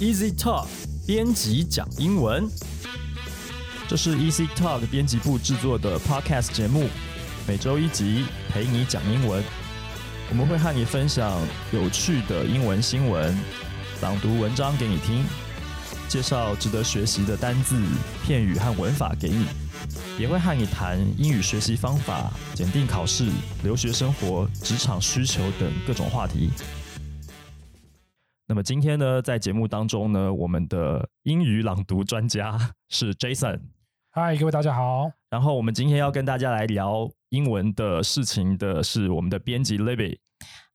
Easy Talk 编辑讲英文，这是 Easy Talk 编辑部制作的 Podcast 节目，每周一集，陪你讲英文。我们会和你分享有趣的英文新闻，朗读文章给你听，介绍值得学习的单字、片语和文法给你，也会和你谈英语学习方法、检定考试、留学生活、职场需求等各种话题。那么今天呢，在节目当中呢，我们的英语朗读专家是 Jason。嗨，各位大家好。然后我们今天要跟大家来聊英文的事情的是我们的编辑 Libby。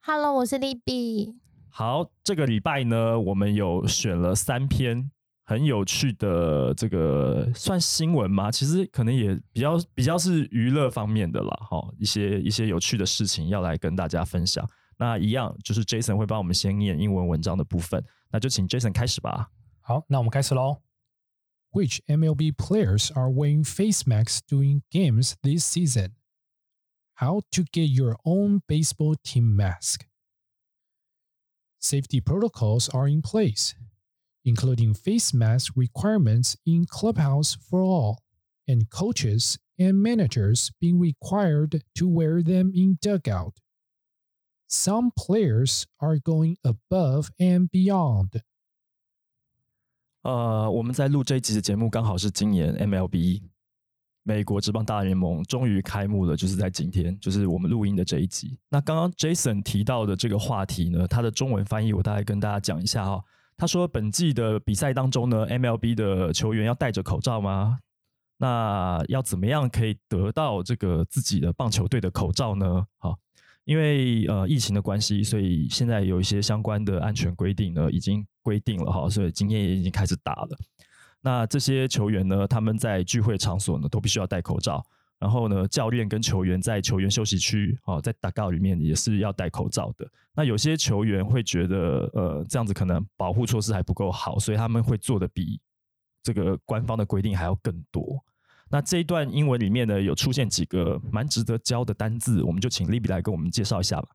Hello，我是 Libby。好，这个礼拜呢，我们有选了三篇很有趣的这个算新闻吗？其实可能也比较比较是娱乐方面的啦，哈，一些一些有趣的事情要来跟大家分享。那一样就是 Jason 会帮我们先念英文文章的部分，那就请 Jason 开始吧。好，那我们开始喽。Which MLB players are wearing face masks during games this season? How to get your own baseball team mask? Safety protocols are in place, including face mask requirements in clubhouse for all, and coaches and managers being required to wear them in dugout. Some players are going above and beyond. 呃，我们在录这一集的节目，刚好是今年 MLB 美国职棒大联盟终于开幕了，就是在今天，就是我们录音的这一集。那刚刚 Jason 提到的这个话题呢，他的中文翻译我大概跟大家讲一下哈、他说，本季的比赛当中呢，MLB 的球员要戴着口罩吗？那要怎么样可以得到这个自己的棒球队的口罩呢？好，因为呃疫情的关系，所以现在有一些相关的安全规定呢，已经规定了哈，所以今天也已经开始打了。那这些球员呢，他们在聚会场所呢，都必须要戴口罩。然后呢，教练跟球员在球员休息区哦，在打告里面也是要戴口罩的。那有些球员会觉得，呃，这样子可能保护措施还不够好，所以他们会做的比这个官方的规定还要更多。那这一段英文里面呢，有出现几个蛮值得教的单字，我们就请 Libby 来跟我们介绍一下吧。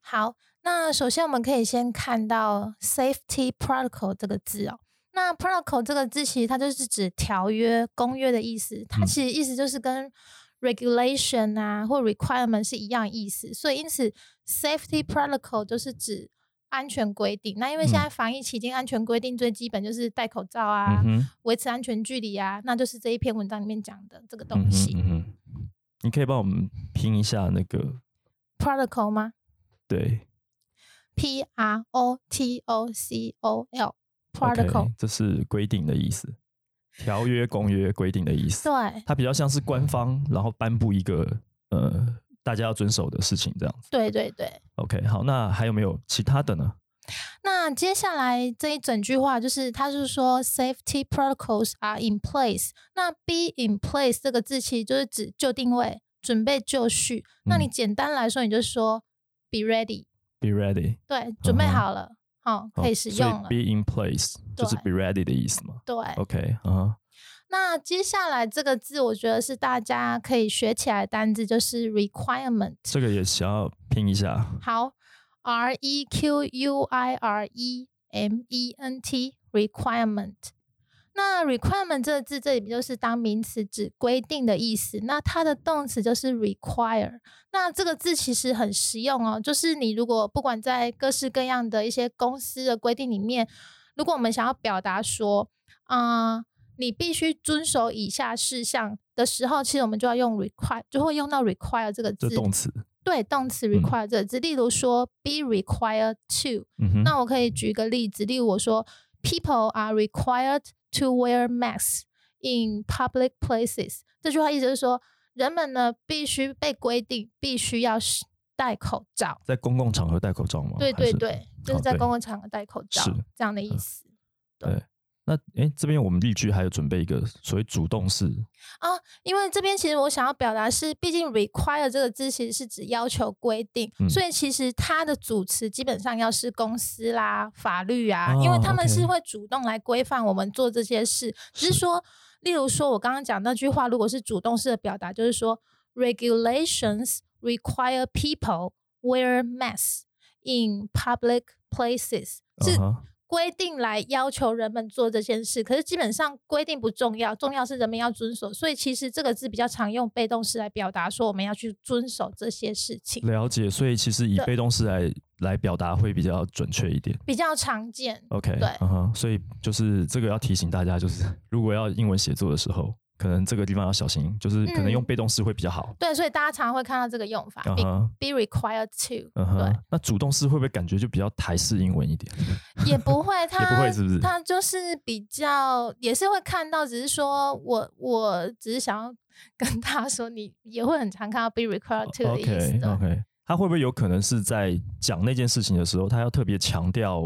好，那首先我们可以先看到 safety protocol 这个字哦。那 protocol 这个字其实它就是指条约、公约的意思，它嗯其实意思就是跟 regulation 啊或 requirement 是一样意思，所以因此 safety protocol 就是指安全规定。那因为现在防疫期间，安全规定最基本就是戴口罩啊，维持安全距离啊，那就是这一篇文章里面讲的这个嗯东西。哼，嗯哼，你可以帮我们拼一下那个 protocol 吗对？P R O T O C O L protocol。这是规定的意思，条约、公约规定的意思。对它比较像是官方，然后颁布一个呃大家要遵守的事情这样子。对对对。OK，好，那还有没有其他的呢？那接下来这一整句话就是，他是说 safety protocols are in place。那 be in place 这个字其实就是指就定位、准备就绪。那你嗯简单来说，你就说 be ready，Be ready，对，准备好了，好、可以使用了。be in place 就是 be ready 的意思嘛。对，OK，嗯哼，那接下来这个字，我觉得是大家可以学起来的单字，就是 requirement。这个也想要拼一下。好，R E Q U I R E M E N T requirement。那 requirement 这个字，这里就是当名词指规定的意思。那它的动词就是 require。那这个字其实很实用哦，就是你如果不管在各式各样的一些公司的规定里面，如果我们想要表达说，啊、你必须遵守以下事项的时候，其实我们就要用 require，就会用到 require 这个字。动词，对动词 require 这个字，例如说 be required to，、嗯，那我可以举一个例子，例如我说 people are required to wear masks in public places，这句话意思是说人们呢必须被规定必须要是戴口罩。在公共场合戴口罩吗？对对对，就是在公共场合戴口罩是这样的意思。对。那诶，这边我们例句还有准备一个所谓主动式，啊，因为这边其实我想要表达是，毕竟 require 这个字其实是指要求规定，嗯所以其实它的主词基本上要是公司啦、法律啊，因为哦他们是会主动来规范我们做这些事。只是是。说，例如说我刚刚讲那句话，如果是主动式的表达，就是说 regulations require people wear masks in public places，是规定来要求人们做这件事，可是基本上规定不重要，重要是人们要遵守。所以其实这个字比较常用被动式来表达说我们要去遵守这些事情，了解。所以其实以被动式来来表达会比较准确一点。比较常见。OK，对嗯哼，所以就是这个要提醒大家，就是如果要英文写作的时候，可能这个地方要小心，就是可能用嗯被动式会比较好。对，所以大家常常会看到这个用法、嗯 be，be required to，、嗯哼，那主动式会不会感觉就比较台式英文一点？也不会，他 也不会是不是他就是比较也是会看到，只是说我我只是想要跟他说，你也会很常看到 be required to 的意思。OK，他会不会有可能是在讲那件事情的时候，他要特别强调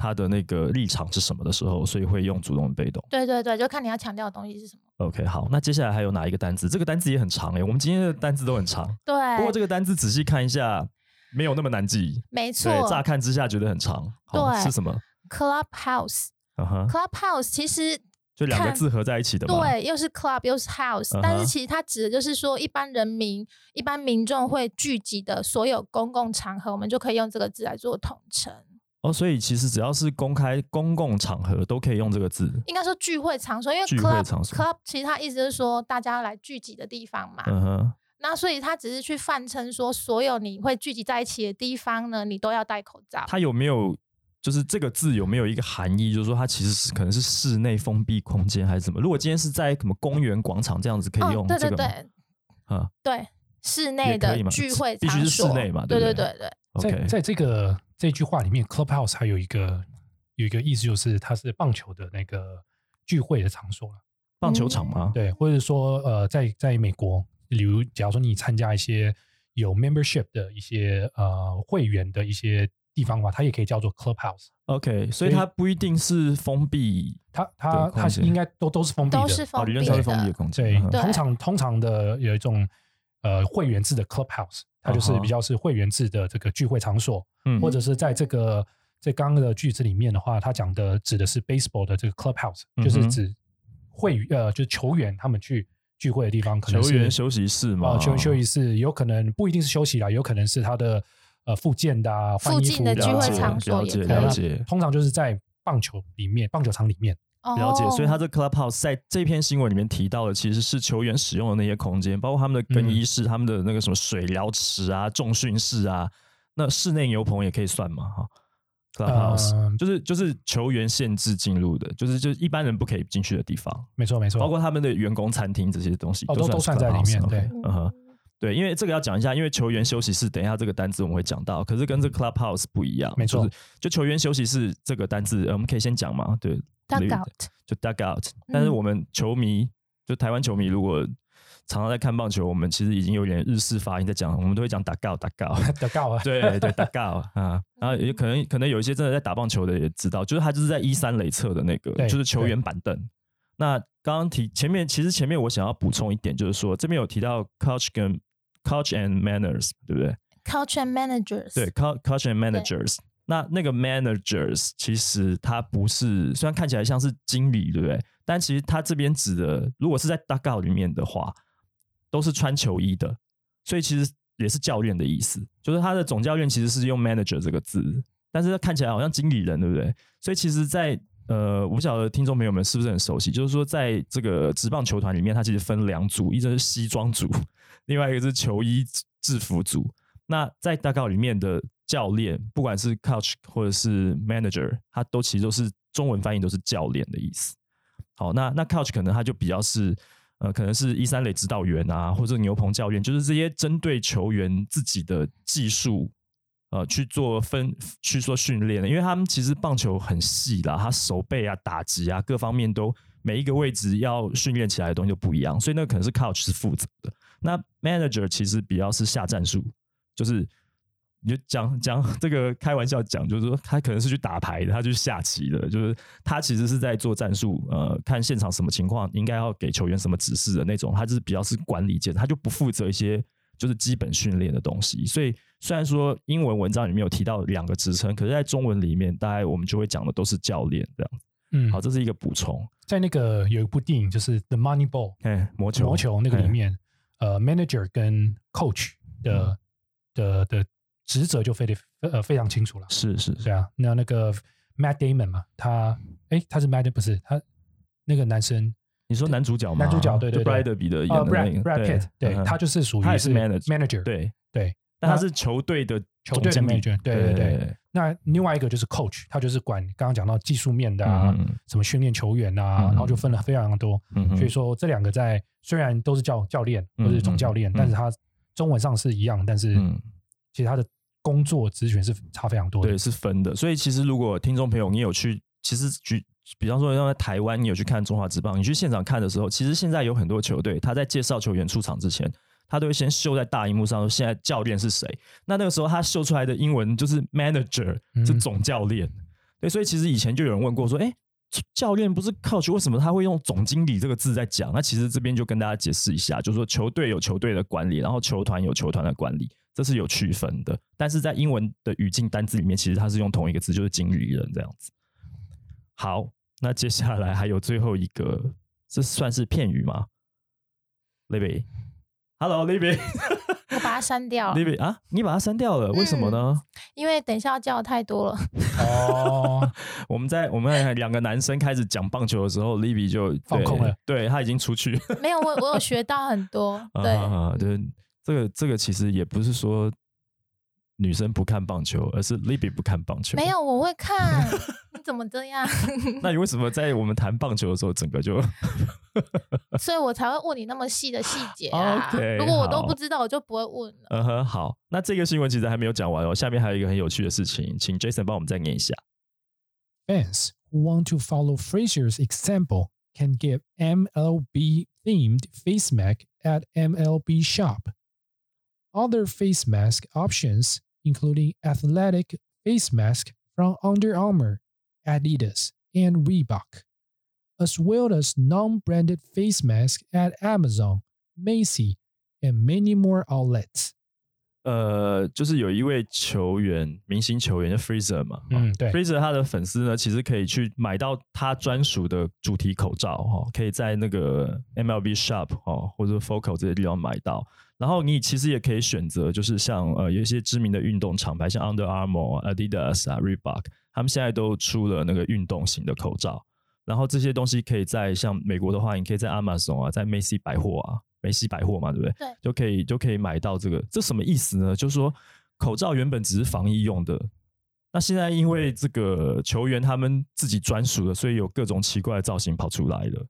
他的那个立场是什么的时候，所以会用主动被动对对对，就看你要强调的东西是什么。？OK，好，那接下来还有哪一个单字？这个单字也很长诶、我们今天的单字都很长，对，不过这个单字仔细看一下，没有那么难记。没错对，乍看之下觉得很长。对是什么？，clubhouse。嗯哼，clubhouse 其实就两个字合在一起的嘛。对，又是 club 又是 house，、但是其实它指的就是说，一般人民、一般民众会聚集的所有公共场合，我们就可以用这个字来做统称。哦，所以其实只要是公开公共场合都可以用这个字。应该说聚会场所，因为聚会 club 场所 club 其实它意思是说大家来聚集的地方嘛。嗯哼，那所以它只是去泛称说，所有你会聚集在一起的地方呢，你都要戴口罩。它有没有就是这个字有没有一个含义？就是说它其实是可能是室内封闭空间还是什么？如果今天是在什么公园广场这样子，可以用哦、对这个吗？对对啊对，室也内的聚会场必须是室所内嘛对对不对对对对。在，OK，在这个这句话里面，clubhouse 还有一个有一个意思，就是它是棒球的那个聚会的场所了。棒球场吗？对，或者说呃，在在美国，比如假如说你参加一些有 membership 的一些呃会员的一些地方的话，它也可以叫做 clubhouse。OK，所以它不一定是封闭，它它它应该都都是封闭的，都是哦，封闭的，理论上是封闭的空间。对，嗯哼对通常通常的有一种呃会员制的 clubhouse，它就是比较是会员制的这个聚会场所，嗯或者是在这个在刚刚的句子里面的话，它讲的指的是 baseball 的这个 clubhouse，就是指会呃就是球员他们去聚会的地方，可能球员休息室嘛，啊，球员休息。室有可能不一定是休息啦，有可能是他的呃附件的啊，换衣服附近的聚会场所了解也可以。通常就是在棒球里面，棒球场里面。了解，所以哦。他这 clubhouse 在这篇新闻里面提到的，其实是球员使用的那些空间，包括他们的更衣室、他们的那个什么水疗池啊、重训室啊，那室内牛棚也可以算嘛，哈。clubhouse、嗯就是就是球员限制进入的，就是就是一般人不可以进去的地方，没错没错，包括他们的员工餐厅这些东西，哦都算在里面对。嗯哼。对，因为这个要讲一下，因为球员休息室，等一下这个单字我们会讲到，可是跟这个 clubhouse 不一样，没错就是就球员休息室这个单字，呃我们可以先讲嘛，对 dugout 就 duck out。但是嗯我们球迷，就台湾球迷，如果常常在看棒球，我们其实已经有点日式发音在讲，我们都会讲 duck out duck out。的告啊，对对，duck out 啊，然后也可能可能有一些真的在打棒球的也知道，就是他就是在一三垒侧的那个，就是球员板凳。那刚刚提前面，其实前面我想要补充一点，就是说这边有提到 coach 跟 coach and manners，对不对？culture and managers，对，co- coach and managers。那那个 managers 其实它不是，虽然看起来像是经理，对不对？但其实它这边指的，如果是在 dugout 里面的话，都是穿球衣的，所以其实也是教练的意思。就是他的总教练其实是用 manager 这个字，但是看起来好像经理人，对不对？所以其实在，呃，我不晓得听众朋友们是不是很熟悉，就是说在这个职棒球团里面，它其实分两组，一个是西装组，另外一个是球衣制服组。那在大告里面的教练，不管是 coach 或者是 manager，他都其实都是中文翻译都是教练的意思。好，那那 coach 可能他就比较是呃，可能是一三垒指导员啊，或者牛棚教练，就是这些针对球员自己的技术呃去做分去做训练的，因为他们其实棒球很细啦，他手背啊、打击啊各方面都每一个位置要训练起来的东西都不一样，所以那可能是 coach 是负责的。那 manager 其实比较是下战术，就是你就讲讲这个开玩笑讲，就是说他可能是去打牌的，他去下棋的，就是他其实是在做战术，呃，看现场什么情况应该要给球员什么指示的那种，他就是比较是管理阶，他就不负责一些就是基本训练的东西。所以虽然说英文文章里面有提到两个职称，可是在中文里面，大概我们就会讲的都是教练这样。嗯，好，这是一个补充。在那个有一部电影就是《The Money Ball》哎，魔球，魔球那个里哎面，呃，manager 跟 coach 的的的职责就非得呃非常清楚了。是是是，对啊，那那个 Matt Damon 嘛，他哎他是 Matt 不是他那个男生你说男主角吗？男主角对对 Brad 彼得演呃的那个 Brad Pitt 对他就是属于是 manager manager 对。对，但他是球队的球队的 manager 对对对。那另外一个就是 coach，他就是管刚刚讲到技术面的啊，什么训练球员啊，嗯然后就分了非常多。嗯所以说这两个在虽然都是教教练嗯或者是总教练，嗯。但是他中文上是一样，但是嗯。其实他的工作职权是差非常多的。对，。是分的。所以其实如果听众朋友你有去，其实举比方说像在台湾，你有去看中华职棒，你去现场看的时候，其实现在有很多球队，他在介绍球员出场之前，他都会先秀在大荧幕上说现在教练是谁。那那个时候他秀出来的英文就是 manager，嗯是总教练。对，所以其实以前就有人问过说，哎。教练不是 coach，为什么他会用总经理这个字在讲？那其实这边就跟大家解释一下，就是说球队有球队的管理，然后球团有球团的管理，这是有区分的。但是在英文的语境单字里面，其实它是用同一个字，就是经理人这样子。好，那接下来还有最后一个，这算是片语吗？Libby，Hello，Libby，Libby 我把它删掉了，Libby 啊，你把它删掉了，为什么呢？因为等一下要叫的太多了。哦，我们在我们两个男生开始讲棒球的时候，Libby 就放空了，对对他已经出去。没有，我我有学到很多。对，啊，对，这个这个其实也不是说女生不看棒球，而是 Libby 不看棒球。没，有，我会看。你怎么这样？那你为什么在我们谈棒球的时候，整个就 所以我才会问你那么细的细节啊。OK，如果我都不知道，我就不会问了。嗯哼好？那这个新闻其实还没有讲完哦，下面还有一个很有趣的事情，请 Jason 帮我们再念一下。Fans who want to follow Frazier's example can get MLB themed face mask at MLB shop. Other face mask options, including athletic face mask from Under Armour, Adidas, and Reebok, as well as non branded face mask at Amazon, Macy, and many more outlets. 呃，就是有一位球员，明星球员叫 Freezer 嘛，嗯对 Freezer 他的粉丝呢，其实可以去买到他专属的主题口罩哈、可以在那个 MLB Shop 哦或者 Focal 这些地方买到。 然后你其实也可以选择，就是像呃有一些知名的运动厂牌，像 Under Armour、Adidas 啊、Reebok，他们现在都出了那个运动型的口罩。然后这些东西可以在像美国的话，你可以在 Amazon 啊，在 Macy 百货啊，梅西百货嘛，对不对？对，就可以就可以买到这个。这什么意思呢？就是说口罩原本只是防疫用的，那现在因为这个球员他们自己专属的，所以有各种奇怪的造型跑出来了。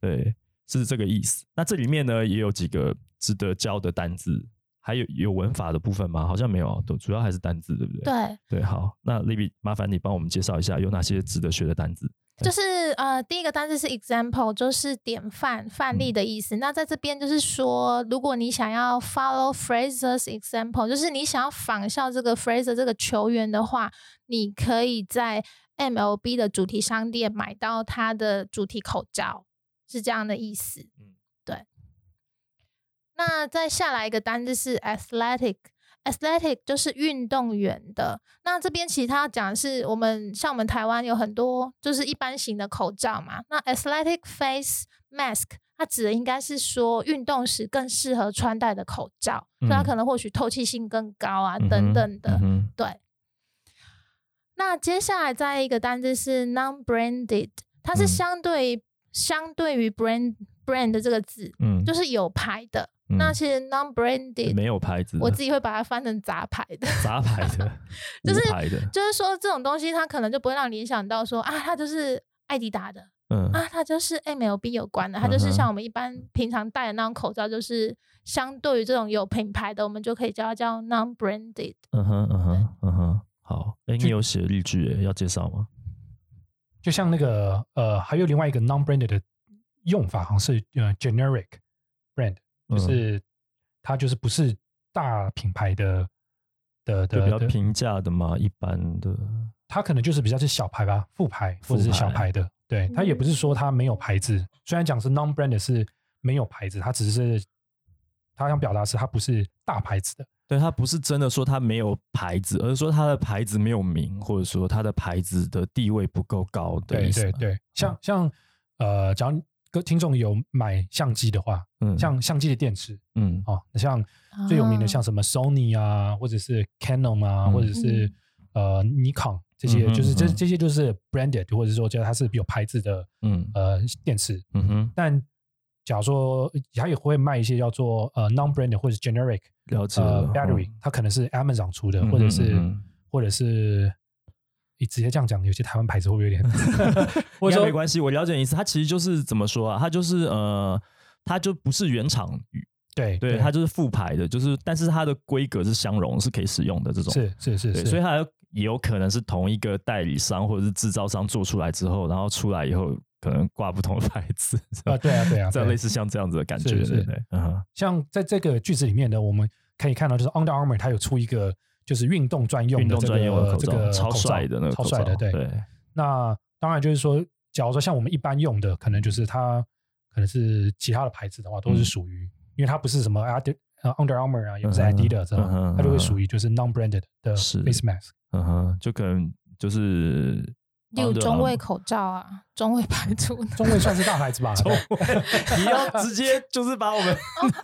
对，是这个意思。那这里面呢也有几个值得教的单字，还有有文法的部分吗？好像没有，都主要还是单字，对不对？对，对，好，那 Libby 麻烦你帮我们介绍一下有哪些值得学的单字。就是呃，第一个单字是 example，就是典范、范例的意思。那在这边就是说，如果你想要 follow Fraser's example，就是你想要仿效这个 Fraser 这个球员的话，你可以在 MLB 的主题商店买到他的主题口罩，是这样的意思。嗯对。那再下来一个单字是 athletic。athletic 就是运动员的。那这边其实他要讲的是，我们像我们台湾有很多就是一般型的口罩嘛。那 athletic face mask 它指的应该是说运动时更适合穿戴的口罩，所以它嗯可能或许透气性更高啊，嗯等等的。嗯对。那接下来再一个单字是 non-branded，它是嗯相对、相对于 brand brand 这个字，嗯，就是有牌的。嗯那其实 non-branded 没有牌子，我自己会把它翻成杂牌的，杂牌的，就是无牌的，就是说这种东西它可能就不会让你联想到说啊，它就是艾迪达的嗯啊，它就是 MLB 有关的，它就是像我们一般平常戴的那种口罩，就是相对于这种有品牌的，我们就可以叫它叫 non-branded。嗯哼嗯哼嗯哼，好，哎，你有写例句，要介绍吗？就像那个呃，还有另外一个 non-branded 的用法，好像是呃 generic brand，就嗯是它就是不是大品牌的的的比较平价的嘛，一般的，它可能就是比较是小牌吧，副牌或者是小副牌牌的。对，它也不是嗯说它没有牌子，虽然讲是 non-branded 是没有牌子，它只是它想表达是它不是大牌子的。对，它不是真的说它没有牌子，而是说它的牌子没有名，或者说它的牌子的地位不够高的对。对对，像像呃，假如各听众有买相机的话，嗯，像相机的电池嗯。哦，像最有名的啊像什么 Sony 啊，或者是 Canon 啊，嗯或者是呃 Nikon 这些就是这嗯这些就是 branded，或者说叫它是有牌子的嗯。呃电池。嗯哼，但假如说它也会卖一些叫做呃 non-branded 或者 generic 了解呃 battery，它可能是 Amazon 出的，嗯或者是或者是你直接这样讲，有些台湾牌子会不会有点？或应该没关系，我了解你意思。它其实就是怎么说啊？它就是呃，它就不是原厂对对，它就是副牌的，就是但是它的规格是相容，是可以使用的这种。是是是，是，所以它也有可能是同一个代理商或者是制造商做出来之后，然后出来以后可能挂不同的牌子。啊对啊对啊，这样类似像这样子的感觉，是是对对？嗯，像在这个句子里面呢，我们可以看到，就是 Under Armour 它有出一个就是运动专用的这运动专用的这个超帅的那个超帅的，对。对，那当然就是说，假如说像我们一般用的，可能就是它可能是其他的牌子的话，都是嗯属于，因为它不是什么 Adi 呃 Under Armour 啊，也不是 Adidas 这嗯它就会属于就是 non-branded 的是 face mask。嗯哼，就可能就是有中卫口罩啊，中卫牌出。中卫算是大牌子吧？中你要直接就是把我们哦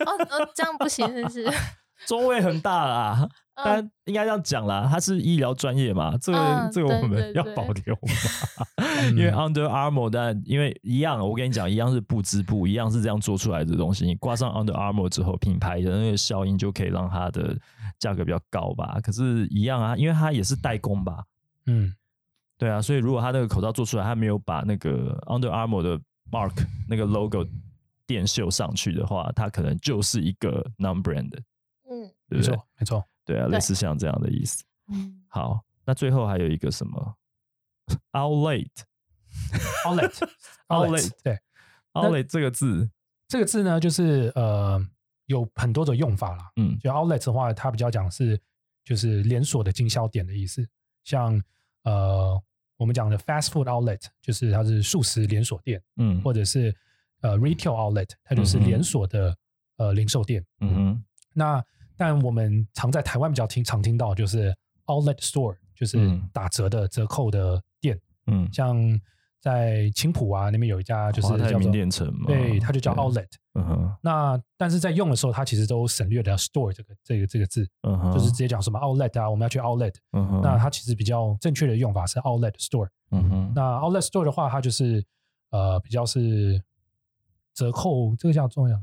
哦哦，这样不行，是不是？中卫很大啦，嗯但应该这样讲啦，它是医疗专业嘛，这个、嗯这个我们要保留嘛，因为 Under Armour，但因为一样，我跟你讲，一样是布织布，一样是这样做出来的东西。你挂上 Under Armour 之后，品牌的那个效应就可以让它的价格比较高吧。可是，一样啊，因为它也是代工吧，嗯，对啊，所以如果他那个口罩做出来，他没有把那个 Under Armour 的 mark 那个 logo 电绣上去的话，它可能就是一个 non brand，嗯对不对没错？没错。对啊，对。类似像这样的意思。嗯，好，那最后还有一个什么？Outlet Outlet Outlet 对。outlet 这个字，这个字呢，就是呃有很多种用法啦。嗯。就 Outlet 的话，它比较讲是就是连锁的经销点的意思，像呃我们讲的 fast food outlet，就是它是素食连锁店，嗯。或者是呃 retail outlet，它就是连锁的呃零售店。嗯哼。那但我们常在台湾比较听常听到就是 outlet store，就是嗯。打折的折扣的店，嗯，像在青浦啊那边有一家就是叫做店城嘛，对，它就叫 outlet。嗯哼。那但是在用的时候，它其实都省略了 store 这个这个这个字，嗯哼，就是直接讲什么 outlet 啊，我们要去 outlet。嗯哼，那它其实比较正确的用法是 outlet store。嗯哼。那 outlet store 的话，它就是呃比较是折扣，这个叫重要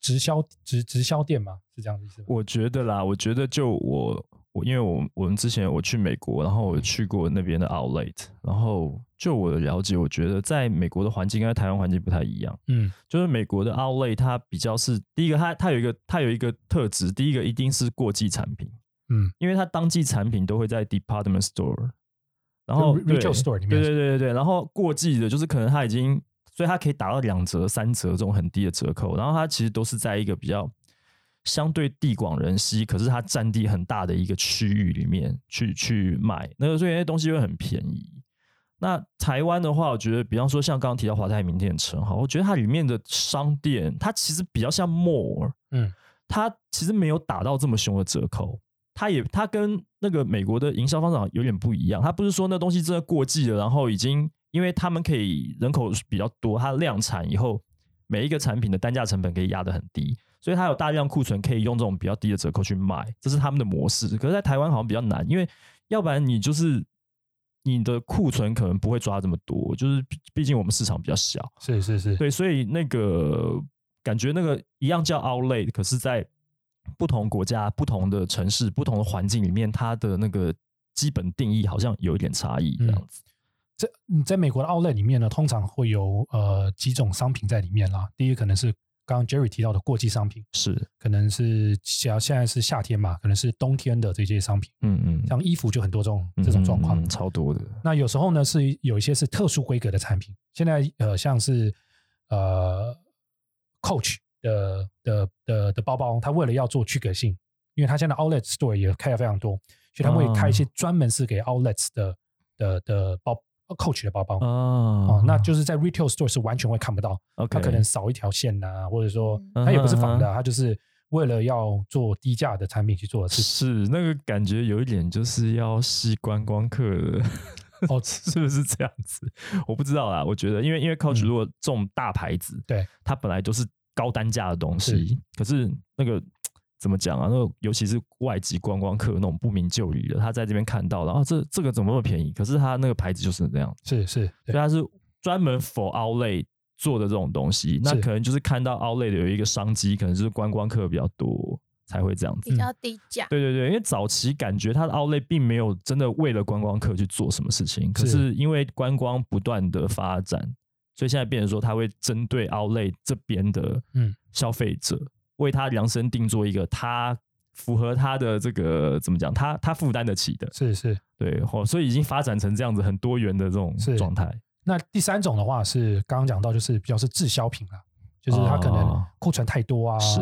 直销直直销店吗，是这样的意思吗？我觉得啦，我觉得就我我因为我我们之前我去美国，然后我去过那边的 outlet，然后就我的了解，我觉得在美国的环境跟台湾环境不太一样。嗯。就是美国的 outlet 它比较是第一个，它它有一个它有一个特质，第一个一定是过季产品，嗯，因为它当季产品都会在 department store，然后 retail store 里面。对对对对对，然后过季的就是可能它已经，所以它可以打到两折、三折这种很低的折扣，然后它其实都是在一个比较相对地广人稀，可是它占地很大的一个区域里面去去卖，那个所以那些东西会很便宜。那台湾的话，我觉得，比方说像刚刚提到华泰名店城，哈，我觉得它里面的商店，它其实比较像 mall，嗯，它其实没有打到这么凶的折扣，它也它跟那个美国的营销方式有点不一样，它不是说那东西真的过季了，然后已经因为他们可以人口比较多，它量产以后，每一个产品的单价成本可以压得很低，所以它有大量库存可以用这种比较低的折扣去卖，这是他们的模式。可是，在台湾好像比较难，因为要不然你就是你的库存可能不会抓这么多，就是毕毕竟我们市场比较小，是是是，对，所以那个感觉那个一样叫 outlet，可是在不同国家、不同的城市、不同的环境里面，它的那个基本定义好像有一点差异，这样子。这你在美国的 outlet 里面呢，通常会有呃几种商品在里面啦。第一个可能是刚刚 Jerry 提到的过季商品，是，可能是像现在是夏天嘛，可能是冬天的这些商品，嗯嗯，像衣服就很多这种这种状况嗯。嗯超多的。那有时候呢是有一些是特殊规格的产品，现在呃像是呃 Coach 的的的的包包，它为了要做区隔性，因为它现在 Outlet Store 也开的非常多，所以他们会开一些专门是给 Outlets 的的的包 Coach 的包包。啊哦，那就是在 retail store 是完全会看不到它可能少一条线呐、或者说嗯它也不是仿的啊，它就是为了要做低价的产品去做的事情。是那个感觉有一点就是要吸观光客的。哦 是不是这样子？我不知道啦。我觉得，因为因为 Coach 嗯如果这种大牌子，对它本来都是高单价的东西，可是那个怎么讲啊？那个尤其是外籍观光客那种不明就里的，他在这边看到了，啊，这这个怎么那么便宜？可是他那个牌子就是这样，是是，所以他是专门 for outlet 做的这种东西。那可能就是看到 outlet 的有一个商机，可能就是观光客比较多才会这样子。比较低价。对对对，因为早期感觉它的 outlet 并没有真的为了观光客去做什么事情，可是是因为观光不断的发展，所以现在变成说它会针对 outlet 这边的嗯消费者，为他量身定做一个他符合他的这个怎么讲，他他负担得起的，是是。对，哦，所以已经发展成这样子很多元的这种是状态。那第三种的话是刚刚讲到，就是比较是滞销品啊，就是他可能哦库存太多啊，是，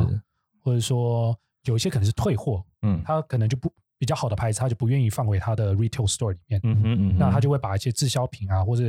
或者说有一些可能是退货，嗯他可能就不比较好的牌子，他就不愿意放回他的 retail store 里面，嗯哼嗯哼，那他就会把一些滞销品啊，或者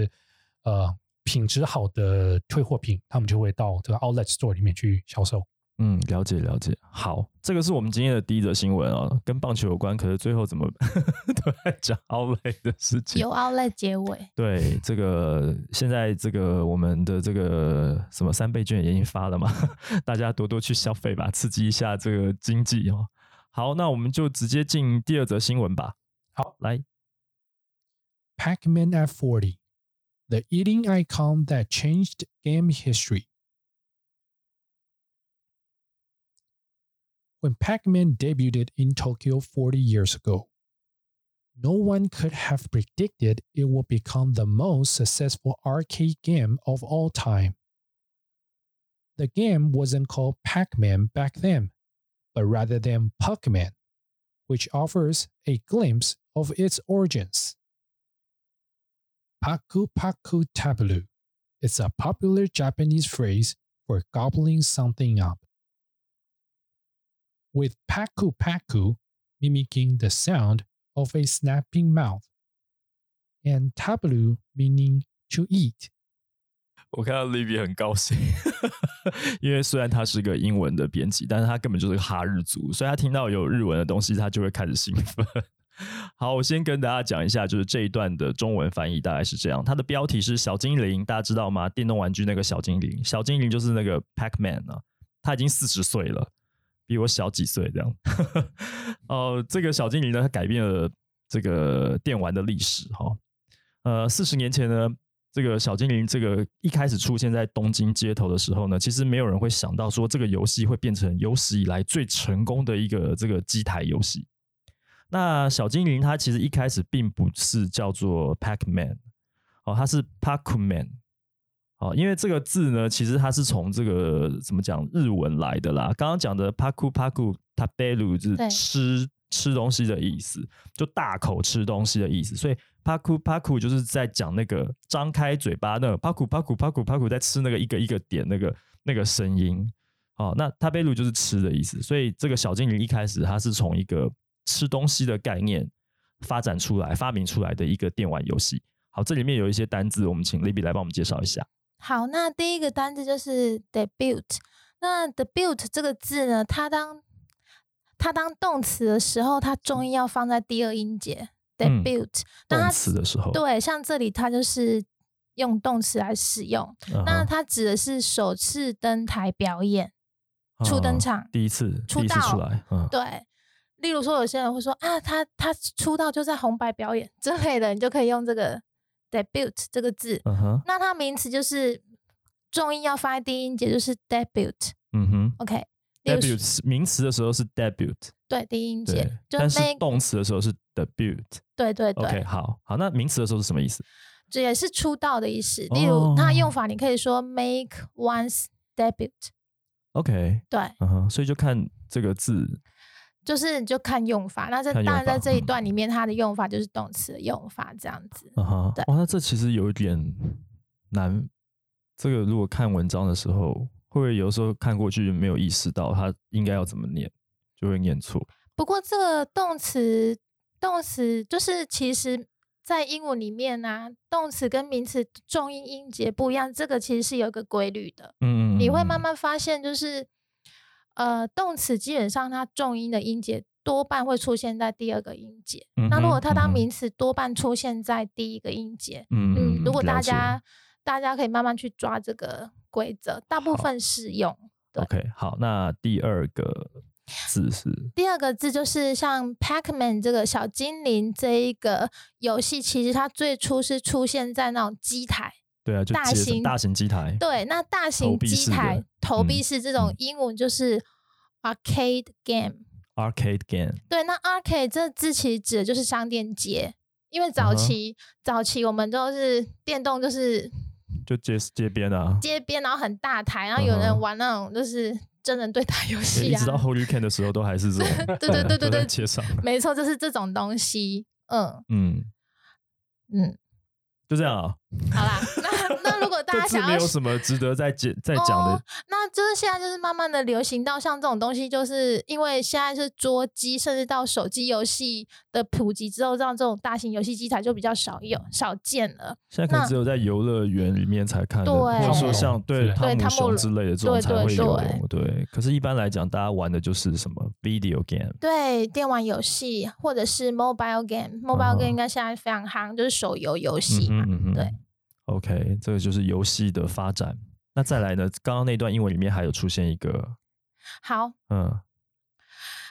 呃品质好的退货品，他们就会到这个 outlet store 里面去销售。嗯，了解了解。好，这个是我们今天的第一则新闻啊，跟棒球有关。可是最后怎么 都在讲奥莱的事情？由 outlet 结尾，对，这个现在这个我们的这个什么三倍券也已经发了嘛，大家多多去消费吧，刺激一下这个经济哦。好，那我们就直接进第二则新闻吧。好，来，Pac-Man at Forty，the eating icon that changed game history. When Pac-Man debuted in Tokyo 40 years ago, no one could have predicted it would become the most successful arcade game of all time. The game wasn't called Pac-Man back then, but rather than Puck-Man, which offers a glimpse of its origins. Paku Paku Tabulu is a popular Japanese phrase for gobbling something up. With Paku Paku mimicking the sound of a snapping mouth, and Tabulu meaning to eat. 我看到 Livy 很高兴，因为虽然他是个英文的编辑，但是他根本就是个哈日族，所以他听到有日文的东西，他就会开始兴奋。好，我先跟大家讲一下，就是这一段的中文翻译大概是这样。它的标题是“小精灵”，大家知道吗？电动玩具那个小精灵，小精灵就是那个 Pac-Man 啊，他已经四十岁了，比我小几岁这样。哦，这个小精灵呢，它改变了这个电玩的历史哈。呃，四十年前呢，这个小精灵这个一开始出现在东京街头的时候呢，其实没有人会想到说这个游戏会变成有史以来最成功的一个这个机台游戏。那小精灵它其实一开始并不是叫做 Pac-Man 哦，它是 Pac-Man 哦，因为这个字呢，其实它是从这个怎么讲日文来的啦。刚刚讲的 Paku Paku Tabelu 就是吃吃东西的意思，就大口吃东西的意思，所以 Paku Paku 就是在讲那个张开嘴巴那个 Paku Paku Paku Paku 在吃那个一个一个点那个那个声音。哦，那 Tabelu 就是吃的意思，所以这个小精灵一开始它是从一个吃东西的概念发展出来、发明出来的一个电玩游戏。好，这里面有一些单字，我们请 Libby 来帮我们介绍一下。好，那第一个单字就是 debut。那 debut 这个字呢，它当它当动词的时候，它重音要放在第二音节。嗯 debut，、那它动词的时候，对，像这里它就是用动词来使用。那它指的是首次登台表演，初登嗯场第一次，出第一次出道来，嗯，对。例如说，有些人会说啊，他他出道就在红白表演之类的，你就可以用这个 debut 这个字。那它名词就是重音要发在第一音节，就是 debut。嗯哼 OK，，debut 名词的时候是 debut，对第一音节，就但是动词的时候是 debut。对对对 OK，好好，那名词的时候是什么意思？这也是出道的意思。例如它哦用法，你可以说 make one's debut。OK，对，嗯哼，所以就看这个字，就是你就看用法。那这看用当然在这一嗯段里面，它的用法就是动词的用法这样子。啊哈，对哇，那这其实有一点难。这个如果看文章的时候，会不会有时候看过去没有意识到它应该要怎么念，就会念错？不过这个动词，动词就是其实在英文里面呢、动词跟名词重音音节不一样，这个其实是有一个规律的。嗯嗯，你会慢嗯慢发现，就是呃，动词基本上它重音的音节多半会出现在第二个音节。嗯那如果它当名词，多半出现在第一个音节。嗯嗯，如果大家大家可以慢慢去抓这个规则，大部分适用。OK 好，那第二个字是？第二个字就是像 Pac-Man 这个小精灵这一个游戏，其实它最初是出现在那种机台。对啊，就接着大型大型机台。对，那大型机台投币嗯式这种嗯英文就是 arcade game。Arcade game，对，那 arcade 这字其实指的就是商店街，因为嗯早哼期、早期我们都是电动，就是就街街边啊。街边，然后很大台，然后有人玩那种就是真人对打游戏啊一直，到 Holy Can 的时候，都还是这种。对对 对对对街上。没错，就是这种东西。嗯嗯，嗯，就这样啊。好啦，那 那如果大家想要没有什么值得再讲再讲哦的。那就是现在就是慢慢的流行到像这种东西，就是因为现在是桌机，甚至到手机游戏的普及之后，让这种大型游戏机台就比较少有少见了。现在可能只有在游乐园里面才看或者说像对对汤姆熊之类的这种对才会对有对。对，可是一般来讲，大家玩的就是什么 video game。对，电玩游戏或者是 mobile game，mobile 嗯 game 应该现在非常夯，就是手游游戏嘛。嗯哼嗯哼对。OK，这个就是游戏的发展。那再来呢？刚刚那段英文里面还有出现一个，好，嗯，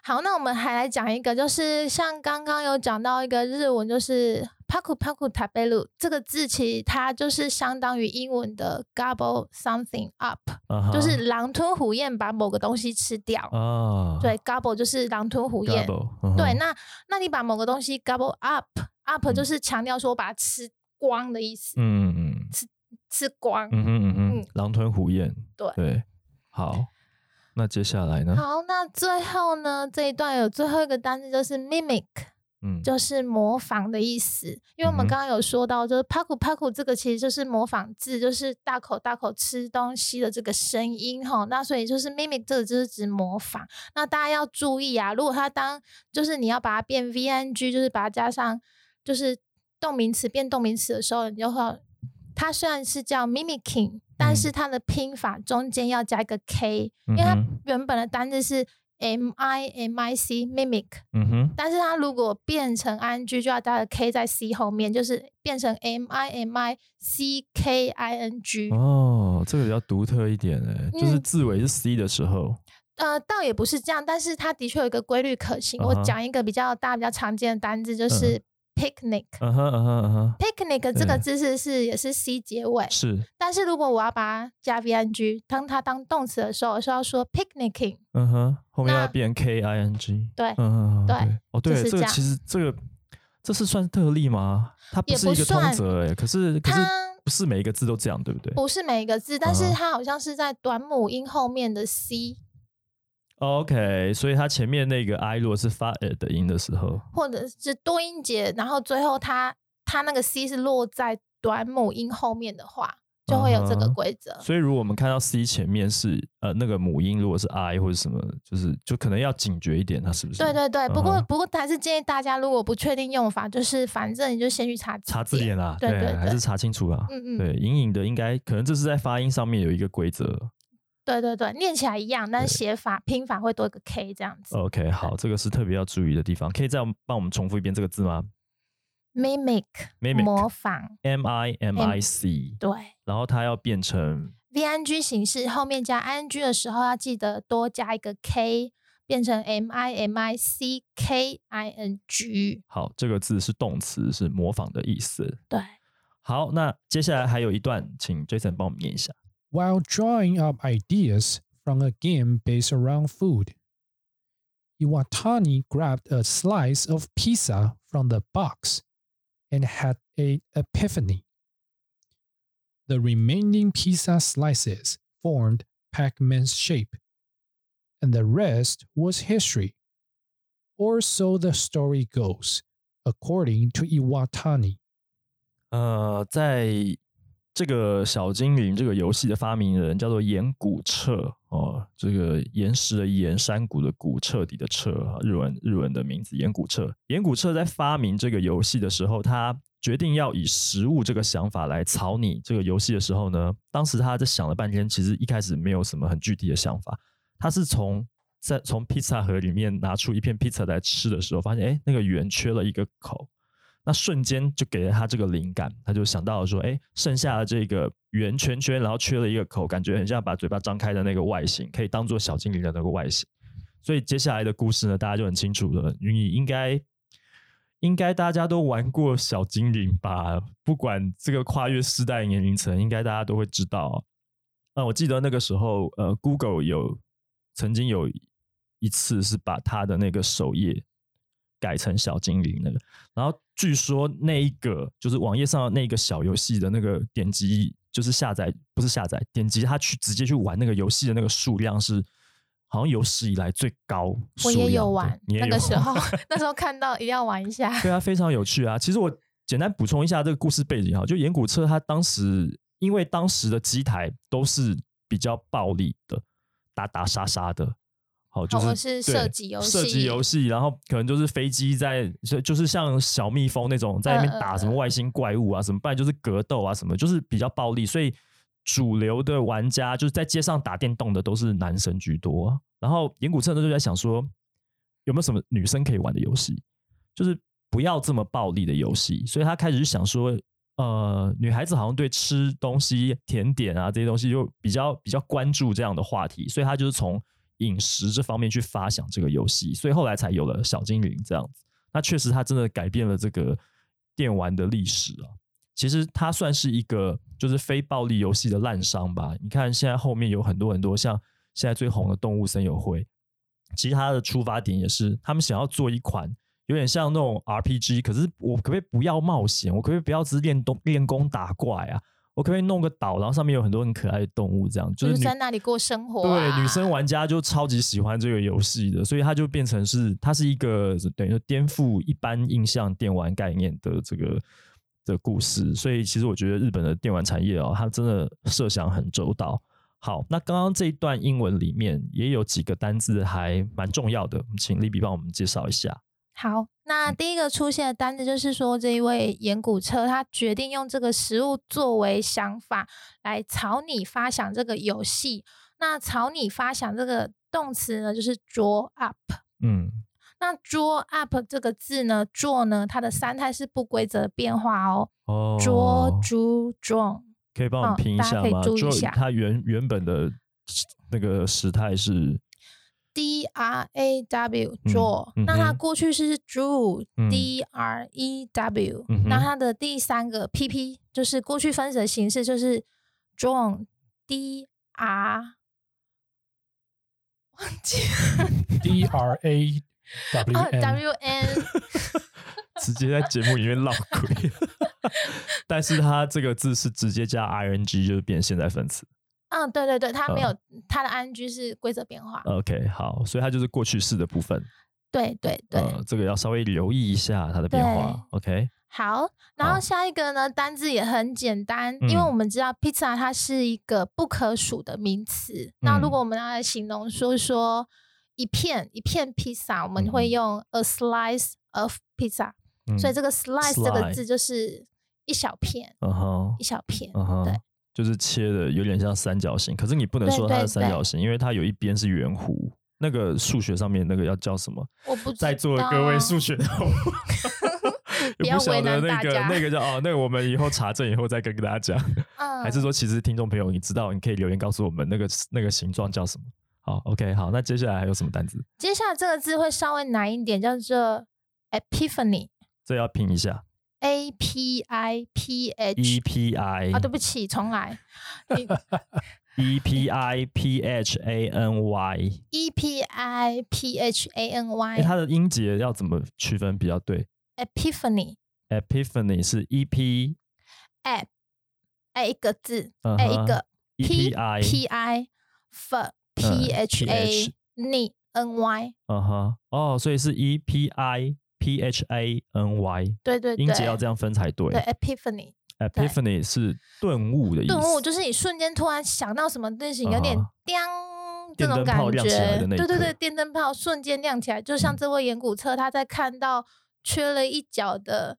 好，那我们还来讲一个，就是像刚刚有讲到一个日文，就是 paku paku tabelu 这个字，其实它就是相当于英文的 gobble something up，、就是狼吞虎咽把某个东西吃掉。啊，对，gobble 就是狼吞虎咽。对，那那你把某个东西 gobble up，up 嗯就是强调说我把它吃光的意思，嗯嗯吃光。嗯哼嗯哼嗯，狼吞虎咽，对对，好，那接下来呢？好，那最后呢，这一段有最后一个单词就是 mimic。嗯，就是模仿的意思，因为我们刚刚有说到，就是 paku paku 这个其实就是模仿字，就是大口大口吃东西的这个声音哈。那所以就是 mimic 这个就是指模仿。那大家要注意啊，如果它当就是你要把它变 vng，就是把它加上就是动名词变动名词的时候，你就会它虽然是叫 mimicking，但嗯是它的拼法中间要加一个 k，、因为它原本的单字是 m i m i c mimic。嗯哼，但是它如果变成 ing，就要加个 k 在 c 后面，就是变成 m i m i c k i n g。哦，这个比较独特一点哎，就是嗯字尾是 c 的时候，呃，倒也不是这样，但是它的确有一个规律可行。我讲一个比较大、比较常见的单字，就是 picnic。嗯哼嗯哼嗯哼，picnic 这个对字是是也是 c 结尾，是，但是如果我要把它加 vng，当它当动词的时候，我是要说 picnicking。嗯哼，后面要那变 k i n g，对嗯嗯嗯，对对，哦对，这个其实这个这是算特例吗？它不也是一个通算则哎，可是可是它不是每一个字都这样，对不对？不是每一个字，但是它好像是在短母音后面的 c。OK，所以它前面那个 i 如果是发呃的音的时候，或者是多音节，然后最后它它那个 c 是落在短母音后面的话，就会有这个规则。所以如果我们看到 c 前面是呃那个母音，如果是 i 或者什么，就是就可能要警觉一点，它是不是？对对对，不过、不过还是建议大家，如果不确定用法，就是反正你就先去查查字典啦，对对对还是查清楚啦。嗯嗯，对，隐隐的应该可能这是在发音上面有一个规则。对对对，念起来一样，但是写法拼法会多一个 k 这样子。OK，好，这个是特别要注意的地方。可以再帮我们重复一遍这个字吗 mimic Mimic 模仿，？M I M I C，对。然后它要变成 vng 形式后面加 ing 的时候，要记得多加一个 k，变成 m i m i c k i n g。好，这个字是动词，是模仿的意思。对。好，那接下来还有一段，请 Jason 帮我们念一下。While drawing up ideas from a game based around food, Iwatani grabbed a slice of pizza from the box and had an epiphany. The remaining pizza slices formed Pac Man's shape, and the rest was history. Or so the story goes, according to Iwatani. Uh, 呃，在这个小精灵这个游戏的发明人叫做岩谷彻哦，这个岩石的岩，山谷的谷，彻底的彻，日文日文的名字岩谷彻。岩谷彻在发明这个游戏的时候，他决定要以食物这个想法来草拟这个游戏的时候呢，当时他在想了半天，其实一开始没有什么很具体的想法，他是从在从披萨盒里面拿出一片披萨来吃的时候，发现哎那个圆缺了一个口。那瞬间就给了他这个灵感，他就想到了说，哎，剩下的这个圆圈圈，然后缺了一个口，感觉很像把嘴巴张开的那个外形，可以当做小精灵的那个外形。所以接下来的故事呢，大家就很清楚了。你应该应该大家都玩过小精灵吧？不管这个跨越世代年龄层，应该大家都会知道。那我记得那个时候，呃，Google 有曾经有一次是把它的那个首页改成小精灵那个，然后据说那一个就是网页上那个小游戏的那个点击，就是下载不是下载，点击它去直接去玩那个游戏的那个数量是。好像有史以来最高，我也有玩那个时候，那时候看到一定要玩一下。对啊，非常有趣啊！其实我简单补充一下这个故事背景哈，就岩谷车他当时因为当时的机台都是比较暴力的，打打杀杀的，好就是射击游戏，射击游戏，然后可能就是飞机在就就是像小蜜蜂那种在那边打什么外星怪物啊什么，不然就是格斗啊什么，就是比较暴力，所以。主流的玩家就是在街上打电动的都是男生居多，然后岩谷彻呢就在想说，有没有什么女生可以玩的游戏，就是不要这么暴力的游戏，所以他开始就想说，呃，女孩子好像对吃东西、甜点啊这些东西就比较比较关注这样的话题，所以他就是从饮食这方面去发想这个游戏，所以后来才有了小精灵这样子。那确实，他真的改变了这个电玩的历史啊。其实它算是一个就是非暴力游戏的滥觞吧。你看现在后面有很多很多像现在最红的动物森友会，其实它的出发点也是他们想要做一款有点像那种 RPG，可是我可不可以不要冒险？我可不可以不要只是练动练功打怪啊？我可不可以弄个岛，然后上面有很多很可爱的动物，这样就是在那里过生活。对，女生玩家就超级喜欢这个游戏的，所以它就变成是它是一个等于说颠覆一般印象电玩概念的这个。的故事，所以其实我觉得日本的电玩产业哦，它真的设想很周到。好，那刚刚这一段英文里面也有几个单字还蛮重要的，请丽比帮我们介绍一下。好，那第一个出现的单子就是说，这一位岩谷车他决定用这个食物作为想法来草拟发想这个游戏。那草拟发想这个动词呢，就是 draw up。嗯。那 draw up 这个字呢，draw 呢，它的三态是不规则变化哦。哦，draw、draw、draw，可以帮我拼一下吗注意一下它原原本的那个时态是 d r a w draw，那它过去式是 drew d r e w，那它的第三个 p p 就是过去分词的形式就是 drawn d r，忘记 d r a。W N，直接在节目里面闹鬼，但是它这个字是直接加 I N G 就是变现在分词。嗯，对对对，它没有它的 I N G 是规则变化。OK，好，所以它就是过去式的部分。对对对，这个要稍微留意一下它的变化。OK，好，然后下一个呢，单字也很简单，因为我们知道 pizza 它是一个不可数的名词。那如果我们要来形容说说。一片一片披萨，我们会用 a slice of pizza，所以这个 slice 这个字就是一小片，一小片，对，就是切的有点像三角形，可是你不能说它是三角形，因为它有一边是圆弧。那个数学上面那个要叫什么？我不在座的各位数学的，不要晓得那个那个叫哦，那个我们以后查证以后再跟大家讲。还是说其实听众朋友你知道，你可以留言告诉我们那个那个形状叫什么？好，OK，好，那接下来还有什么单词？接下来这个字会稍微难一点，叫做 epiphany。这要拼一下，A P I P H E P I。啊，对不起，重来。E P I P H A N Y。E P I P H A N Y。它的音节要怎么区分比较对？Epiphany。Epiphany 是 E P。A，哎，一个字，A 一个 P I P I F。P H A N Y，嗯哼，哦，所以是 E P I P H A N Y，对对对，音节要这样分才对。对，Epiphany，Epiphany 是顿悟的意思。顿悟就是你瞬间突然想到什么东西，有点叮这种感觉。对对对，电灯泡瞬间亮起来，就像这位岩谷车，他在看到缺了一角的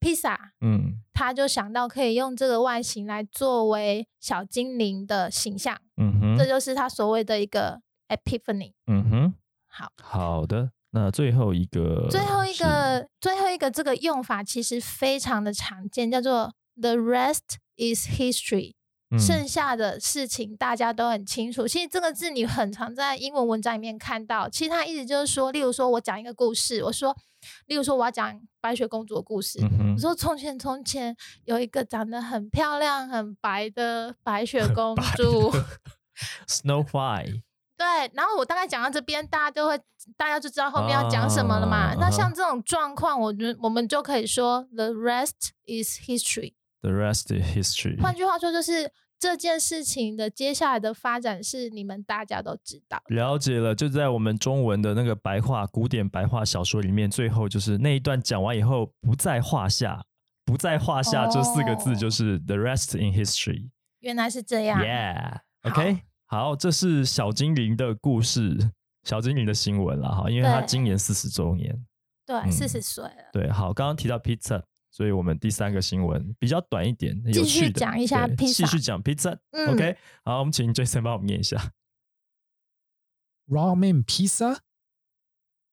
披萨，嗯，他就想到可以用这个外形来作为小精灵的形象。嗯哼，这就是他所谓的一个 epiphany。嗯哼，好好的，那最后一个，最后一个，最后一个这个用法其实非常的常见，叫做 the rest is history。嗯剩下的事情大家都很清楚。其实这个字你很常在英文文章里面看到。其实它意思就是说，例如说我讲一个故事，我说，例如说我要讲白雪公主的故事。嗯我说从前从前有一个长得很漂亮、很白的白雪公主，Snow White，对，然后我大概讲到这边，大家都会，大家就知道后面要讲什么了嘛。啊那像这种状况，我觉得我们就可以说 the rest is history。The rest is history。换句话说，就是这件事情的接下来的发展是你们大家都知道。了解了，就在我们中文的那个白话古典白话小说里面，最后就是那一段讲完以后，不在话下，不在话下这四个字哦就是 the rest in history。原来是这样。Yeah，OK，、好，这是小精灵的故事，小精灵的新闻了哈，因为他今年四十周年。对，嗯四十岁了。对，好，刚刚提到 pizza，所以我们第三个新闻比较短一点，有继续趣的讲一下 pizza 继续讲 pizza。嗯 OK，好，我们请 Jason 帮我们念一下。Ramen pizza?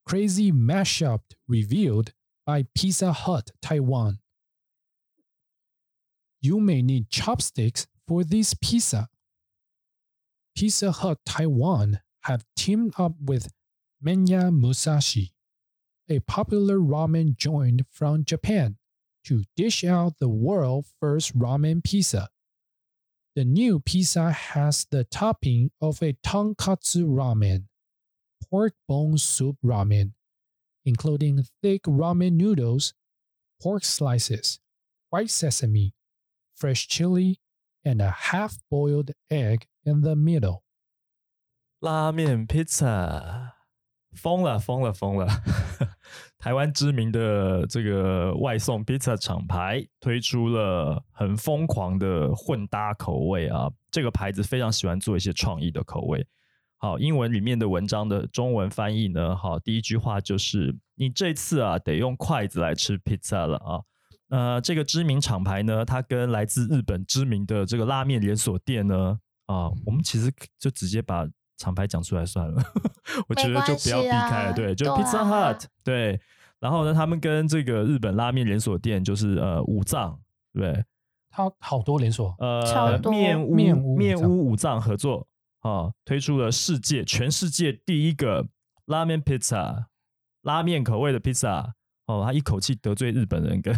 Crazy mashup revealed by Pizza Hut Taiwan. You may need chopsticks for this pizza. Pizza Hut Taiwan have teamed up with Menya Musashi, a popular ramen joint from Japan, to dish out the world first ramen pizza. The new pizza has the topping of a tonkatsu ramen, pork bone soup ramen, including thick ramen noodles, pork slices, white sesame, fresh chili, and a half boiled egg in the middle. 拉面 pizza 疯了疯了疯了！台湾知名的这个外送 pizza 厂牌推出了很疯狂的混搭口味啊！这个牌子非常喜欢做一些创意的口味。好，英文里面的文章的中文翻译呢，好，第一句话就是你这次啊得用筷子来吃 pizza 了啊。呃，这个知名厂牌呢，它跟来自日本知名的这个拉面连锁店呢，啊，我们其实就直接把厂牌讲出来算了，我觉得就不要避开了，对，就 Pizza 啊 Hut，对。然后呢，他们跟这个日本拉面连锁店就是呃五藏，对不对？它好多连锁，超呃，多面屋面屋面五藏屋五藏合作啊，推出了世界全世界第一个拉面 pizza，拉面口味的 pizza。哦，他一口气得罪日本人跟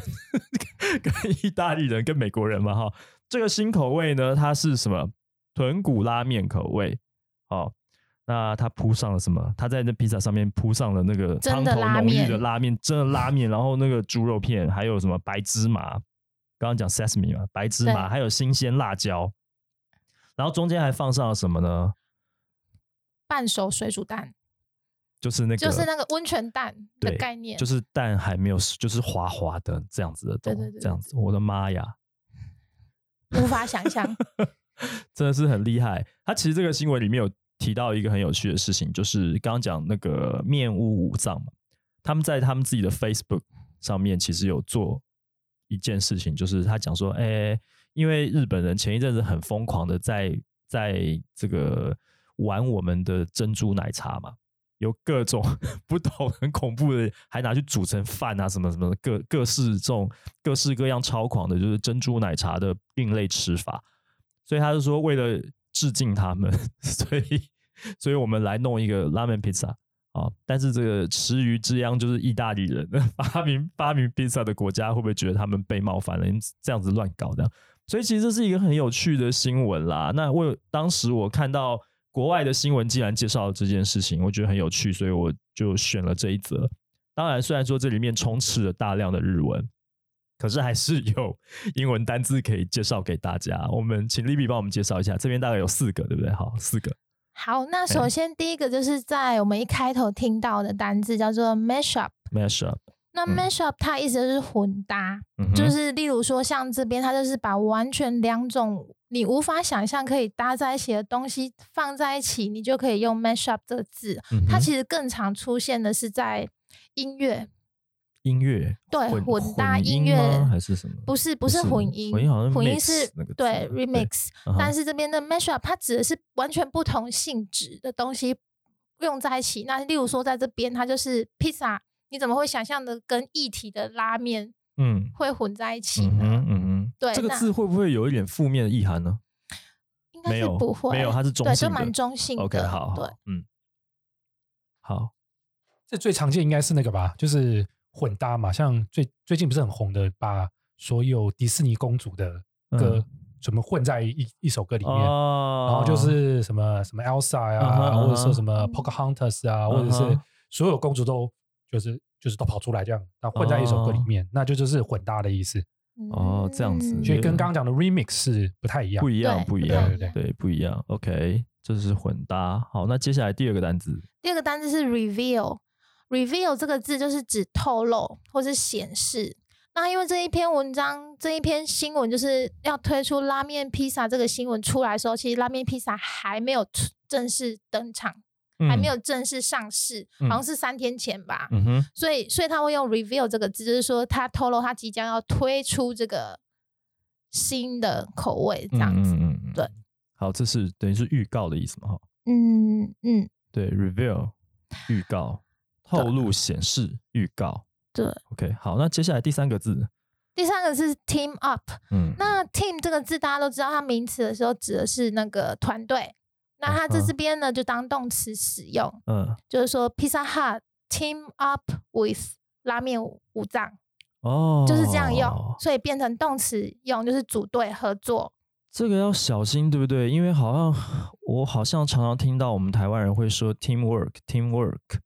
跟意大利人跟美国人嘛哈。这个新口味呢，它是什么？豚骨拉面口味。哦，那他铺上了什么？他在那披萨上面铺上了那个汤头浓郁的拉面，真的拉面，然后那个猪肉片，还有什么白芝麻，刚刚讲 sesame 嘛，白芝麻，还有新鲜辣椒，然后中间还放上了什么呢？半熟水煮蛋，就是那个，就是那个温泉蛋的概念。就是蛋还没有，就是滑滑的这样子的东，对对对这样子，我的妈呀，无法想象。真的是很厉害。他其实这个新闻里面有提到一个很有趣的事情，就是刚刚讲那个面屋五藏嘛，他们在他们自己的 Facebook 上面其实有做一件事情，就是他讲说，哎、因为日本人前一阵子很疯狂的在在这个玩我们的珍珠奶茶嘛。有各种 不同很恐怖的，还拿去煮成饭啊，什么什么各各式这种各式各样超狂的，就是珍珠奶茶的另类吃法。所以他就说，为了致敬他们，所以所以我们来弄一个拉面披萨啊。但是这个池鱼之殃就是意大利人 发明发明披萨的国家，会不会觉得他们被冒犯了？你这样子乱搞这样，所以其实这是一个很有趣的新闻啦。那我当时我看到国外的新闻既然介绍了这件事情，我觉得很有趣，所以我就选了这一则。当然，虽然说这里面充斥了大量的日文，可是还是有英文单字可以介绍给大家。我们请 Libby 帮我们介绍一下，这边大概有四个，对不对？好，四个。好，那哎首先第一个就是在我们一开头听到的单字叫做 mashup。mash up，那嗯 mashup 它意思就是混搭，嗯就是例如说像这边，它就是把完全两种你无法想象可以搭在一起的东西放在一起，你就可以用 mashup 这个字。嗯它其实更常出现的是在音乐，音乐对混混搭音音乐吗还是什么？不是不不是是混音，混音好像混音是那个对对 remix，但是这边的 mashup 它指的是完全不同性质的东西用在一起。那例如说在这边，它就是披萨，你怎么会想象的跟一体的拉面嗯会混在一起嗯呢？哼嗯对，这个字会不会有一点负面的意涵呢？应该是没有不会，没有，它是中对，性。就蛮中性的。OK，好，对，，嗯，好，这最常见应该是那个吧，就是混搭嘛，像最最近不是很红的，把所有迪士尼公主的歌嗯什么混在一一首歌里面，哦然后就是什么什么 Elsa 呀、嗯哼嗯哼或者说什么 Pocahontas 啊，或者是所有公主都就是就是都跑出来这样，然后混在一首歌里面，那就就是混搭的意思，哦这样子嗯所以跟刚刚讲的 remix 是不太一样不。一样，不一样，不太一样对，不一样。OK，这是混搭。好，那接下来第二个单词，第二个单词是 reveal。Reveal 这个字就是指透露或是显示。那因为这一篇文章，这一篇新闻就是要推出拉面披萨这个新闻出来的时候，其实拉面披萨还没有出正式登场，还没有正式上市，嗯好像是三天前吧。嗯哼，所以，所以他会用 reveal 这个字，就是说他透露他即将要推出这个新的口味，这样子。嗯嗯嗯，对。好，这是等于是预告的意思嘛？哈，嗯嗯，对，reveal 预告，透露、显示、预告。对。OK，好，那接下来第三个字，第三个是 team up，嗯，那 team 这个字大家都知道，它名词的时候指的是那个团队。那它在这边呢，就当动词使用，嗯，就是说 Pizza Hut team up with 拉面五藏，哦，就是这样用，所以变成动词用，就是组队合作。这个要小心，对不对？因为好像我好像常常听到我们台湾人会说 teamwork，teamwork，哦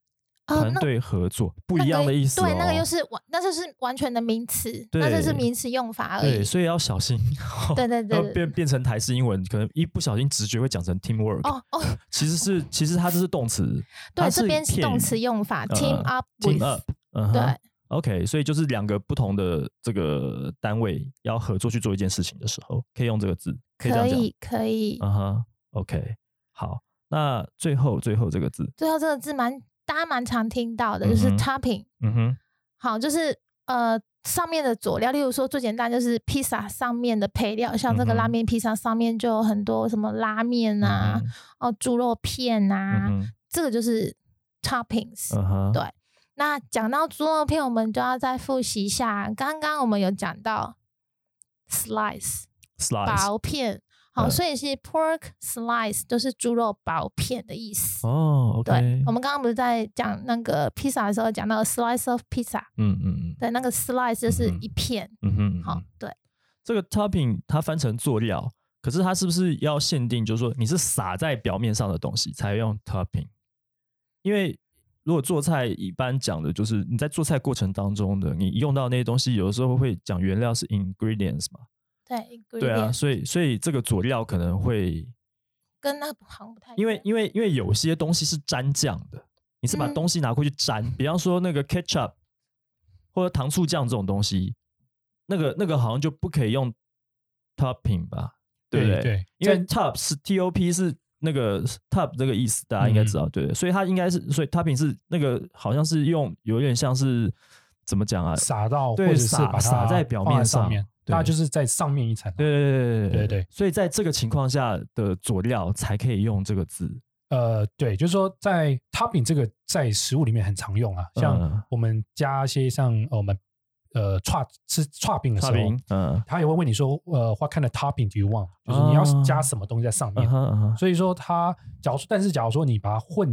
团那队合作，不一那个样的意思、哦。对，那个又是完，那就是完全的名词，那这是名词用法而已对，所以要小心。对对对变变成台式英文，可能一不小心直觉会讲成 teamwork，、哦 哦，其实是其实它这是动词，它对，这边是动词用法呃，team up with，team up，嗯哼对 OK，所以就是两个不同的这个单位要合作去做一件事情的时候，可以用这个字，可以这样讲。可以可以。嗯哼，OK，好，那最后最后这个字，最后这个字蛮大家蛮常听到的，就是 topping。嗯哼，好，就是呃上面的佐料，例如说最简单就是披萨上面的配料，像这个拉面披萨上面就有很多什么拉面啊，嗯哦猪肉片啊，这个就是 toppings。对。那讲到猪肉片，我们就要再复习一下，刚刚我们有讲到 slice，slice，薄片，好，嗯所以是 pork slice 就是猪肉薄片的意思。哦。对，OK，，我们刚刚不是在讲那个披萨的时候讲到 slice of pizza，嗯嗯嗯。对，那个 slice 就是一片，嗯哼，嗯。好哼，对，这个 topping 它翻成佐料，可是它是不是要限定，就是说你是撒在表面上的东西才用 topping？因为如果做菜一般讲的就是你在做菜过程当中的，你用到那些东西，有的时候会讲原料是 ingredients 嘛，对对啊，所以所以这个佐料可能会，跟那好像不太一样，因为因为因为有些东西是沾酱的，你是把嗯东西拿过去沾，比方说那个 ketchup 或者糖醋酱这种东西，那个那个好像就不可以用 topping 吧，对不对？对，因为 top 是 T O P 是那个 top 这个意思，大家应该知嗯道，对对？所以它应该是，所以 topping 是那个好像是用有点像是怎么讲啊？撒到或对者是撒把它撒在表面上上面，对那就是在上面一层对。对对对对对所以在这个情况下的佐料才可以用这个字。呃，对，就是说在 topping 这个在食物里面很常用啊，嗯像我们加一些像呃我们呃串吃串饼的时候，嗯他也会问你说，呃，what kind of topping do you want？就是你要哦加什么东西在上面。嗯哼嗯，所以说它，假如但是假如说你把它混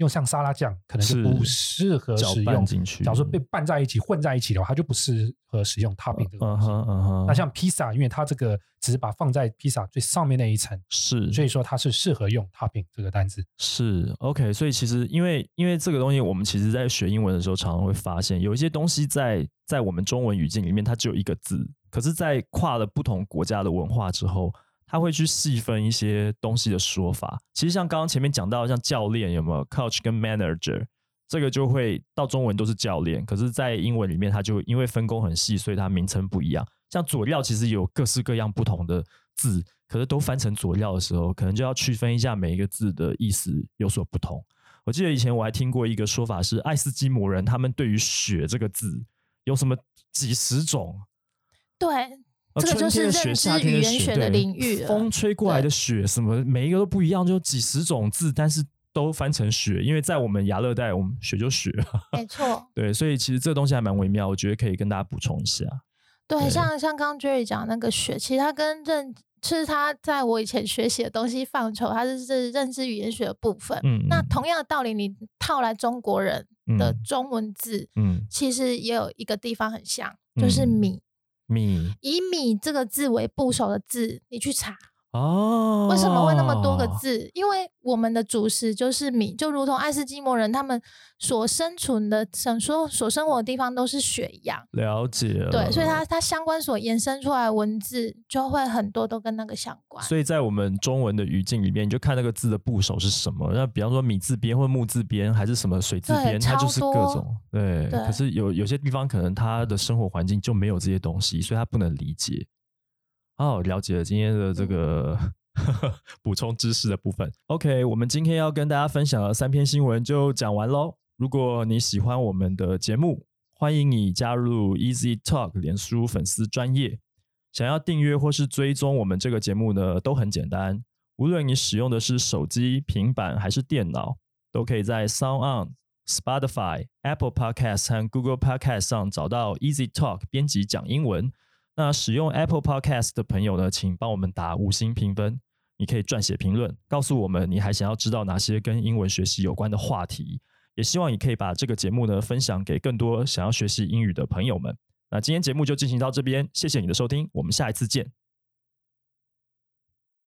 用像沙拉酱，可能就不适合搅使用。拌进去。假如说被拌在一起、混在一起的话，它就不适合使用 topping 这个东西。嗯哼嗯哼，那像披萨，因为它这个只是把放在披萨最上面那一层，是所以说它是适合用 topping 这个单词。是 OK，所以其实因为因为这个东西，我们其实在学英文的时候，常常会发现有一些东西在在我们中文语境里面，它只有一个字，可是，在跨了不同国家的文化之后，他会去细分一些东西的说法。其实像刚刚前面讲到，像教练有没有 coach 跟 manager，这个就会到中文都是教练，可是，在英文里面，它就因为分工很细，所以它名称不一样。像佐料其实有各式各样不同的字，可是都翻成佐料的时候，可能就要区分一下每一个字的意思有所不同。我记得以前我还听过一个说法是，爱斯基摩人他们对于“雪”这个字有什么几十种，对，这个就是认知语言学的对领域了风吹过来的雪，什么每一个都不一样，就几十种字，但是都翻成雪，因为在我们亚热带，我们雪就雪，没错。对，所以其实这个东西还蛮微妙，我觉得可以跟大家补充一下。对，对像像刚刚 Jerry 讲那个雪，其实它跟认是它在我以前学习的东西范畴，它是是认知语言学的部分。嗯嗯那同样的道理，你套来中国人的嗯中文字，嗯，其实也有一个地方很像，就是嗯米。米。以米这个字为部首的字，你去查。哦，为什么会那么多个？字？因为我们的主食就是米，就如同爱斯基摩人他们所生存的、生所所生活的地方都是雪一样。了解了，对，所以它它相关所延伸出来的文字就会很多都跟那个相关。所以在我们中文的语境里面，你就看那个字的部首是什么。那比方说米字边或木字边，还是什么水字边，它就是各种对。对可是有有些地方可能他的生活环境就没有这些东西，所以他不能理解。哦，了解了今天的这个 补充知识的部分。OK，我们今天要跟大家分享的三篇新闻就讲完喽。如果你喜欢我们的节目，欢迎你加入 Easy Talk 脸书粉丝专业。想要订阅或是追踪我们这个节目呢，都很简单。无论你使用的是手机、平板还是电脑，都可以在 Sound On、Spotify、Apple Podcast 和 Google Podcast 上找到 Easy Talk 编辑讲英文。那使用 Apple Podcast 的朋友呢，请帮我们打五星评分。你可以撰写评论，告诉我们你还想要知道哪些跟英文学习有关的话题。也希望你可以把这个节目呢分享给更多想要学习英语的朋友们。那今天节目就进行到这边，谢谢你的收听，我们下一次见，